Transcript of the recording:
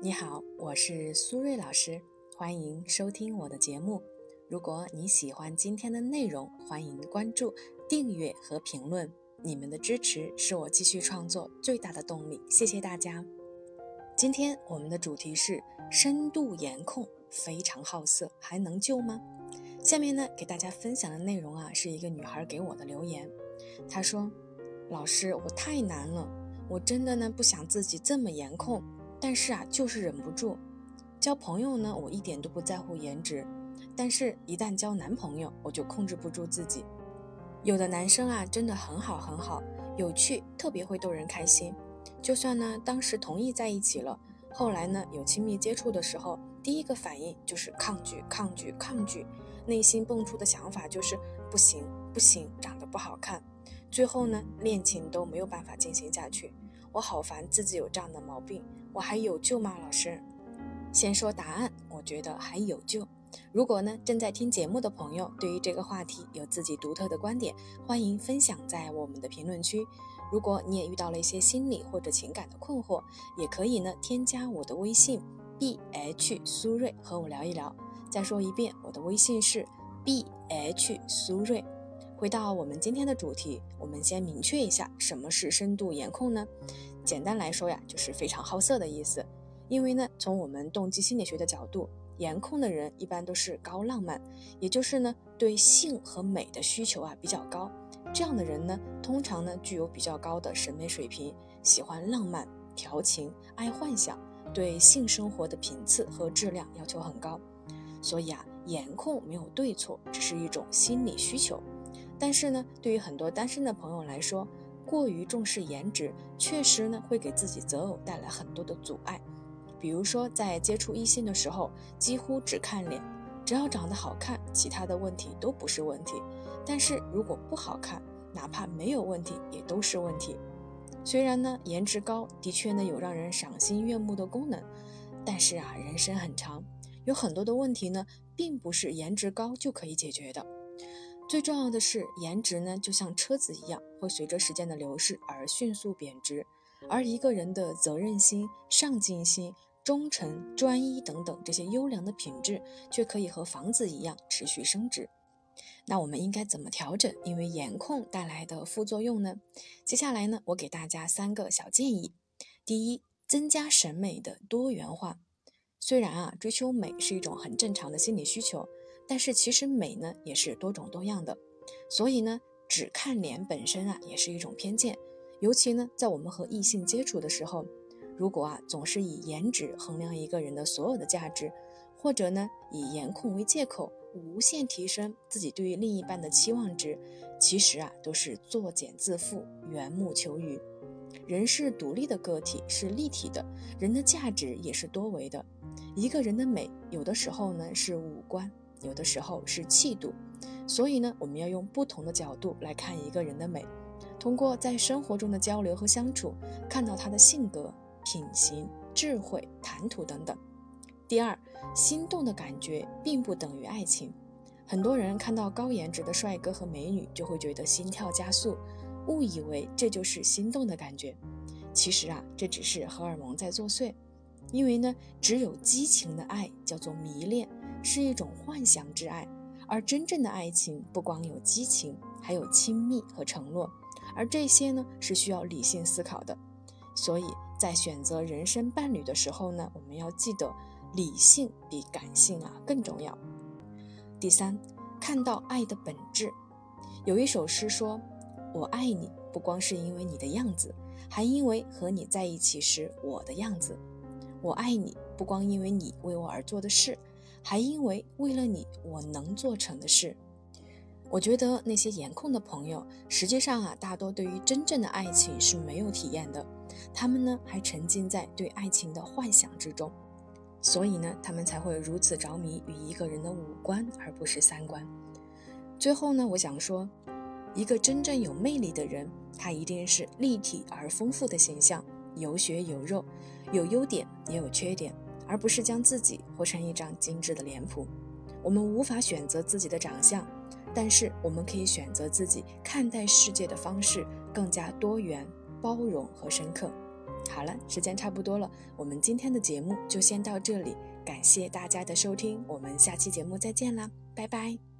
你好，我是苏瑞老师，欢迎收听我的节目。如果你喜欢今天的内容，欢迎关注、订阅和评论。你们的支持是我继续创作最大的动力，谢谢大家。今天我们的主题是深度颜控，非常好色，还能救吗？下面呢，给大家分享的内容啊，是一个女孩给我的留言。她说：“老师，我太难了，我真的呢不想自己这么颜控。”但是啊，就是忍不住。交朋友呢，我一点都不在乎颜值，但是一旦交男朋友，我就控制不住自己。有的男生啊，真的很好很好，有趣，特别会逗人开心。就算呢，当时同意在一起了，后来呢，有亲密接触的时候，第一个反应就是抗拒、抗拒、抗拒，内心蹦出的想法就是不行、不行，长得不好看。最后呢，恋情都没有办法进行下去。我好烦自己有这样的毛病，我还有救吗？老师，先说答案，我觉得还有救。如果呢正在听节目的朋友对于这个话题有自己独特的观点，欢迎分享在我们的评论区。如果你也遇到了一些心理或者情感的困惑，也可以呢添加我的微信 b h 苏瑞和我聊一聊。再说一遍，我的微信是 b h 苏瑞。回到我们今天的主题，我们先明确一下什么是深度颜控呢？简单来说呀，就是非常好色的意思。因为呢，从我们动机心理学的角度，颜控的人一般都是高浪漫，也就是呢，对性和美的需求啊比较高。这样的人呢，通常呢具有比较高的审美水平，喜欢浪漫、调情，爱幻想，对性生活的频次和质量要求很高。所以啊，颜控没有对错，只是一种心理需求。但是呢，对于很多单身的朋友来说，过于重视颜值，确实呢会给自己择偶带来很多的阻碍。比如说，在接触异性的时候，几乎只看脸，只要长得好看，其他的问题都不是问题。但是如果不好看，哪怕没有问题，也都是问题。虽然呢，颜值高的确呢有让人赏心悦目的功能，但是啊，人生很长，有很多的问题呢，并不是颜值高就可以解决的。最重要的是，颜值呢，就像车子一样，会随着时间的流逝而迅速贬值；而一个人的责任心、上进心、忠诚、专一等等这些优良的品质，却可以和房子一样持续升值。那我们应该怎么调整因为颜控带来的副作用呢？接下来呢，我给大家三个小建议：第一，增加审美的多元化。虽然啊，追求美是一种很正常的心理需求。但是其实美呢也是多种多样的，所以呢只看脸本身啊也是一种偏见，尤其呢在我们和异性接触的时候，如果啊总是以颜值衡量一个人的所有的价值，或者呢以颜控为借口无限提升自己对于另一半的期望值，其实啊都是作茧自缚、缘木求鱼。人是独立的个体，是立体的，人的价值也是多维的。一个人的美有的时候呢是五官。有的时候是气度，所以呢，我们要用不同的角度来看一个人的美，通过在生活中的交流和相处，看到他的性格、品行、智慧、谈吐等等。第二，心动的感觉并不等于爱情。很多人看到高颜值的帅哥和美女，就会觉得心跳加速，误以为这就是心动的感觉。其实啊，这只是荷尔蒙在作祟。因为呢，只有激情的爱叫做迷恋。是一种幻想之爱，而真正的爱情不光有激情，还有亲密和承诺，而这些呢是需要理性思考的。所以在选择人生伴侣的时候呢，我们要记得理性比感性啊更重要。第三，看到爱的本质。有一首诗说：“我爱你，不光是因为你的样子，还因为和你在一起时我的样子。我爱你，不光因为你为我而做的事。”还因为为了你，我能做成的事。我觉得那些颜控的朋友，实际上啊，大多对于真正的爱情是没有体验的。他们呢，还沉浸在对爱情的幻想之中，所以呢，他们才会如此着迷于一个人的五官，而不是三观。最后呢，我想说，一个真正有魅力的人，他一定是立体而丰富的形象，有血有肉，有优点也有缺点。而不是将自己活成一张精致的脸谱。我们无法选择自己的长相，但是我们可以选择自己看待世界的方式更加多元、包容和深刻。好了，时间差不多了，我们今天的节目就先到这里，感谢大家的收听，我们下期节目再见啦，拜拜。